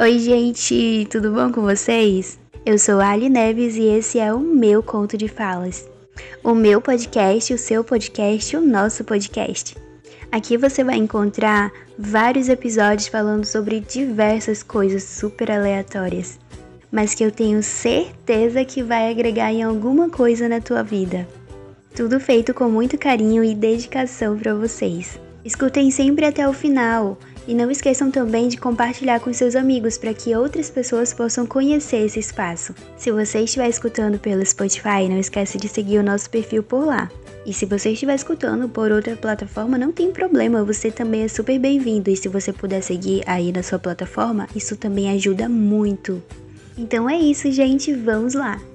Oi, gente, tudo bom com vocês? Eu sou Ali Neves e esse é o meu conto de falas. O meu podcast, o seu podcast, o nosso podcast. Aqui você vai encontrar vários episódios falando sobre diversas coisas super aleatórias, mas que eu tenho certeza que vai agregar em alguma coisa na tua vida. Tudo feito com muito carinho e dedicação para vocês. Escutem sempre até o final e não esqueçam também de compartilhar com seus amigos para que outras pessoas possam conhecer esse espaço. Se você estiver escutando pelo Spotify, não esqueça de seguir o nosso perfil por lá. E se você estiver escutando por outra plataforma, não tem problema, você também é super bem-vindo. E se você puder seguir aí na sua plataforma, isso também ajuda muito. Então é isso, gente, vamos lá!